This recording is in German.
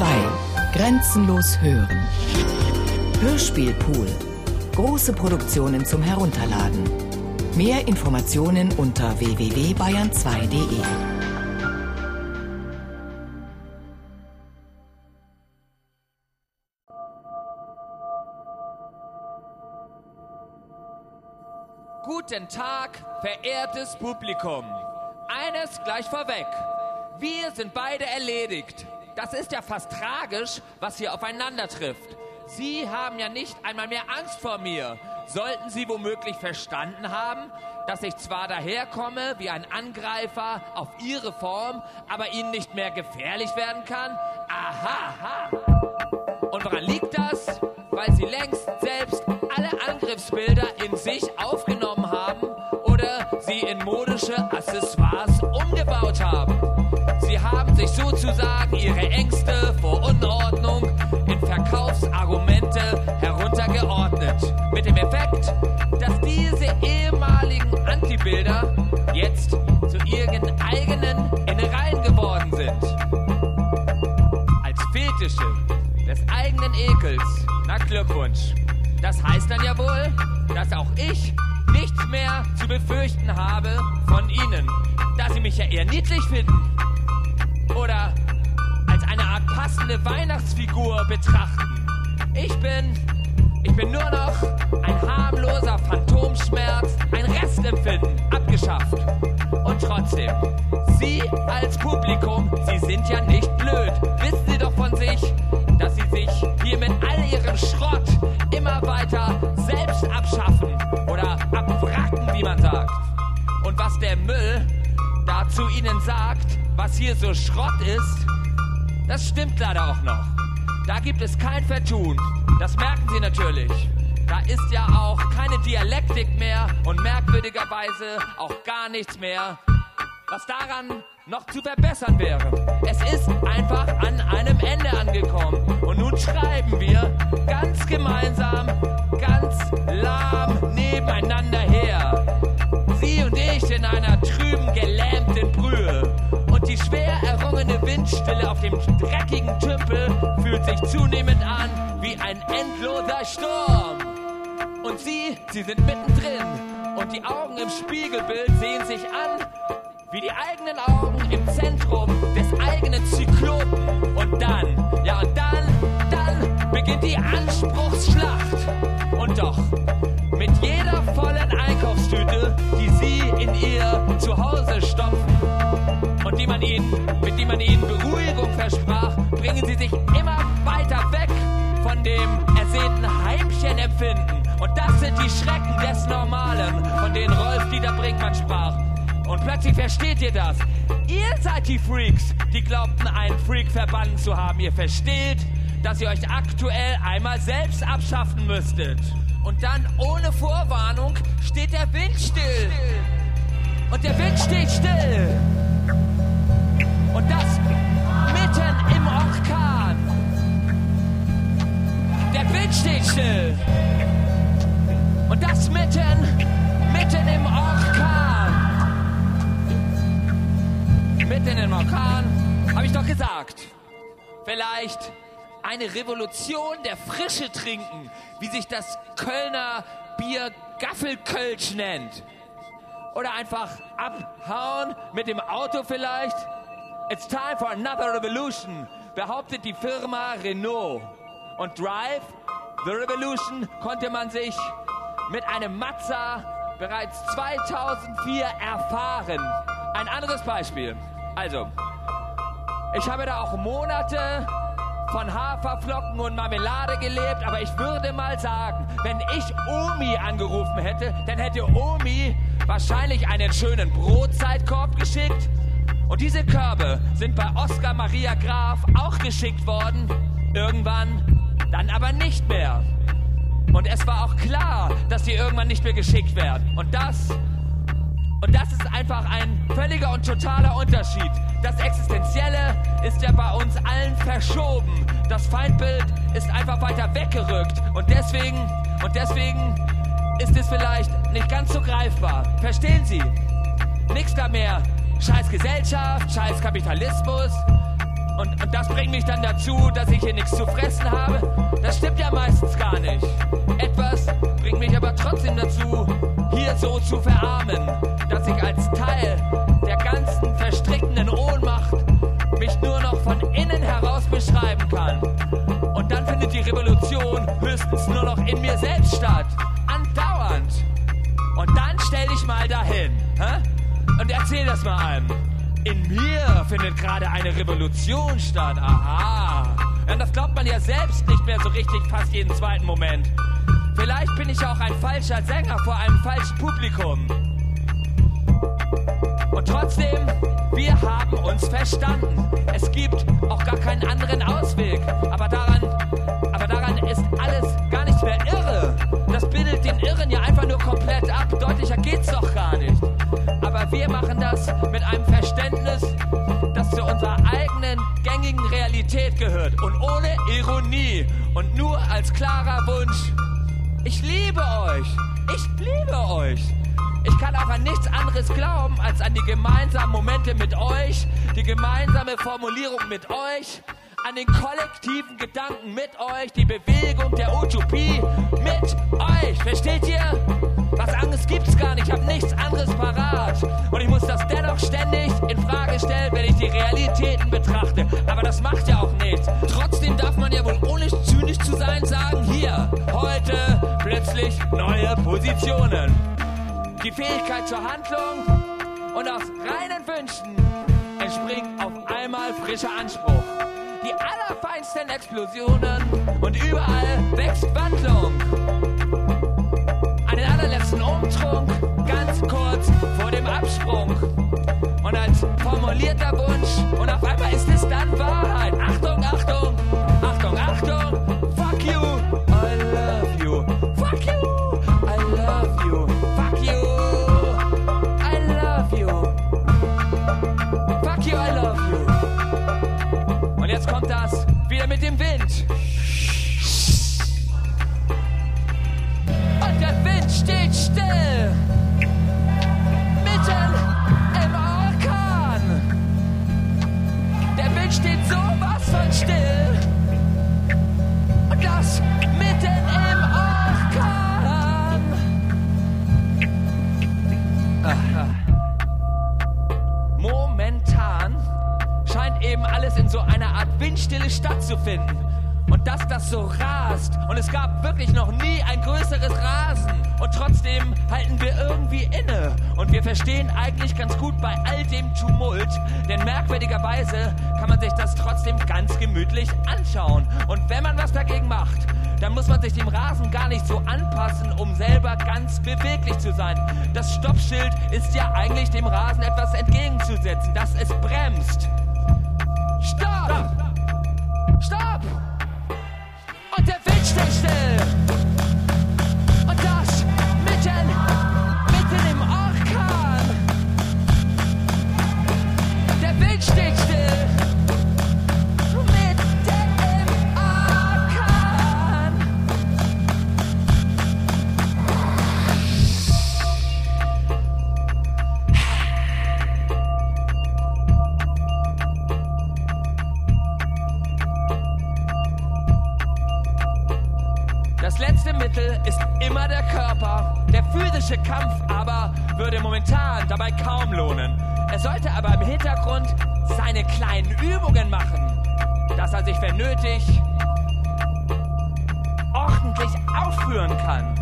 2. Grenzenlos hören. Hörspielpool. Große Produktionen zum Herunterladen. Mehr Informationen unter www.bayern2.de. Guten Tag, verehrtes Publikum. Eines gleich vorweg. Wir sind beide erledigt. Das ist ja fast tragisch, was hier aufeinander trifft. Sie haben ja nicht einmal mehr Angst vor mir. Sollten Sie womöglich verstanden haben, dass ich zwar daherkomme wie ein Angreifer auf Ihre Form, aber Ihnen nicht mehr gefährlich werden kann? Aha! Und woran liegt das? Weil Sie längst selbst alle Angriffsbilder in sich aufgenommen Antibilder jetzt zu ihren eigenen Innereien geworden sind. Als Fetische des eigenen Ekels. Na Glückwunsch. Das heißt dann ja wohl, dass auch ich nichts mehr zu befürchten habe von Ihnen, da Sie mich ja eher niedlich finden. Oder als eine Art passende Weihnachtsfigur betrachten. Ich bin, ich bin nur noch ein harmloser Phantomschmerz, ein Restempfinden, abgeschafft. Und trotzdem, Sie als Publikum, Sie sind ja nicht blöd. Wissen Sie doch von sich, dass Sie sich hier mit all Ihrem Schrott immer weiter selbst abschaffen oder abwracken, wie man sagt. Und was der Müll da zu Ihnen sagt, was hier so Schrott ist, das stimmt leider auch noch. Da gibt es kein Vertun. Das merken Sie natürlich. Da ist ja auch keine Dialektik mehr und merkwürdigerweise auch gar nichts mehr, was daran noch zu verbessern wäre. Es ist einfach an einem Ende angekommen. Und nun schreiben wir ganz gemeinsam, ganz lahm nebeneinander her. Sie und ich in einer trüben, gelähmten Brühe. Und die schwer errungene Windstille auf dem dreckigen Tümpel fühlt sich zunehmend an wie ein endloser Sturm. Und Sie, Sie sind mittendrin. Und die Augen im Spiegelbild sehen sich an wie die eigenen Augen im Zentrum des eigenen Zyklopen. Und dann, ja und dann, dann beginnt die Anspruchsschlacht. Und doch, mit jeder vollen Einkaufstüte, die Sie in Ihr Zuhause stopfen und die man ihnen, mit die man Ihnen Beruhigung versprach, bringen Sie sich immer weiter weg von dem ersehnten Heimchenempfinden. Und das sind die Schrecken des Normalen, von denen Rolf-Dieter Brinkmann sprach. Und plötzlich versteht ihr das. Ihr seid die Freaks, die glaubten, einen Freak verbannen zu haben. Ihr versteht, dass ihr euch aktuell einmal selbst abschaffen müsstet. Und dann ohne Vorwarnung steht der Wind still. Und der Wind steht still. Und das mitten im Orkan. Der Wind steht still. Mitten, mitten im Orkan. Mitten im Orkan, habe ich doch gesagt. Vielleicht eine Revolution der Frische trinken, wie sich das Kölner Bier Gaffelkölsch nennt. Oder einfach abhauen mit dem Auto vielleicht. It's time for another revolution, behauptet die Firma Renault. Und Drive, The Revolution, konnte man sich mit einem Mazda bereits 2004 erfahren. Ein anderes Beispiel. Also, ich habe da auch Monate von Haferflocken und Marmelade gelebt, aber ich würde mal sagen, wenn ich Omi angerufen hätte, dann hätte Omi wahrscheinlich einen schönen Brotzeitkorb geschickt. Und diese Körbe sind bei Oskar Maria Graf auch geschickt worden. Irgendwann, dann aber nicht mehr. Und es war auch klar, dass sie irgendwann nicht mehr geschickt werden. Und das und das ist einfach ein völliger und totaler Unterschied. Das Existenzielle ist ja bei uns allen verschoben. Das Feindbild ist einfach weiter weggerückt. Und deswegen, und deswegen ist es vielleicht nicht ganz so greifbar. Verstehen Sie? Nichts da mehr. Scheiß Gesellschaft, scheiß Kapitalismus. Und, und das bringt mich dann dazu, dass ich hier nichts zu fressen habe. Das stimmt ja meistens gar nicht. Etwas bringt mich aber trotzdem dazu, hier so zu verarmen, dass ich als Teil der ganzen verstrickenden Ohnmacht mich nur noch von innen heraus beschreiben kann. Und dann findet die Revolution höchstens nur noch in mir selbst statt. Andauernd. Und dann stell dich mal dahin. Hä? Und erzähl das mal einem. In mir findet gerade eine Revolution statt. Aha. Ja, das glaubt man ja selbst nicht mehr so richtig fast jeden zweiten Moment. Vielleicht bin ich auch ein falscher Sänger vor einem falschen Publikum. Und trotzdem, wir haben uns verstanden. Es gibt auch gar keinen anderen Ausweg. Aber daran, wir machen das mit einem Verständnis, das zu unserer eigenen gängigen Realität gehört. Und ohne Ironie. Und nur als klarer Wunsch. Ich liebe euch. Ich liebe euch. Ich kann auch an nichts anderes glauben als an die gemeinsamen Momente mit euch, die gemeinsame Formulierung mit euch, an den kollektiven Gedanken mit euch, die Bewegung der Utopie mit euch. Versteht ihr? Was anderes gibt's gar nicht. Ich habe nichts anderes parat. Und ich muss das dennoch ständig in Frage stellen, wenn ich die Realitäten betrachte. Aber das macht ja auch nichts. Trotzdem darf man ja wohl ohne zynisch zu sein sagen, hier, heute plötzlich neue Positionen. Die Fähigkeit zur Handlung und aus reinen Wünschen entspringt auf einmal frischer Anspruch. Die allerfeinsten Explosionen und überall wächst Wandlung. Einen allerletzten Umtrunk, ganz kurz vor dem Absprung. Und als formulierter Wunsch und auf einmal ist es dann Wahrheit. Windstille stattzufinden. Und dass das so rast. Und es gab wirklich noch nie ein größeres Rasen. Und trotzdem halten wir irgendwie inne. Und wir verstehen eigentlich ganz gut bei all dem Tumult. Denn merkwürdigerweise kann man sich das trotzdem ganz gemütlich anschauen. Und wenn man was dagegen macht, dann muss man sich dem Rasen gar nicht so anpassen, um selber ganz beweglich zu sein. Das Stoppschild ist ja eigentlich dem Rasen etwas entgegenzusetzen, dass es bremst. Das letzte Mittel ist immer der Körper. Der physische Kampf aber würde momentan dabei kaum lohnen. Er sollte aber im Hintergrund seine kleinen Übungen machen, dass er sich, wenn nötig, ordentlich aufführen kann.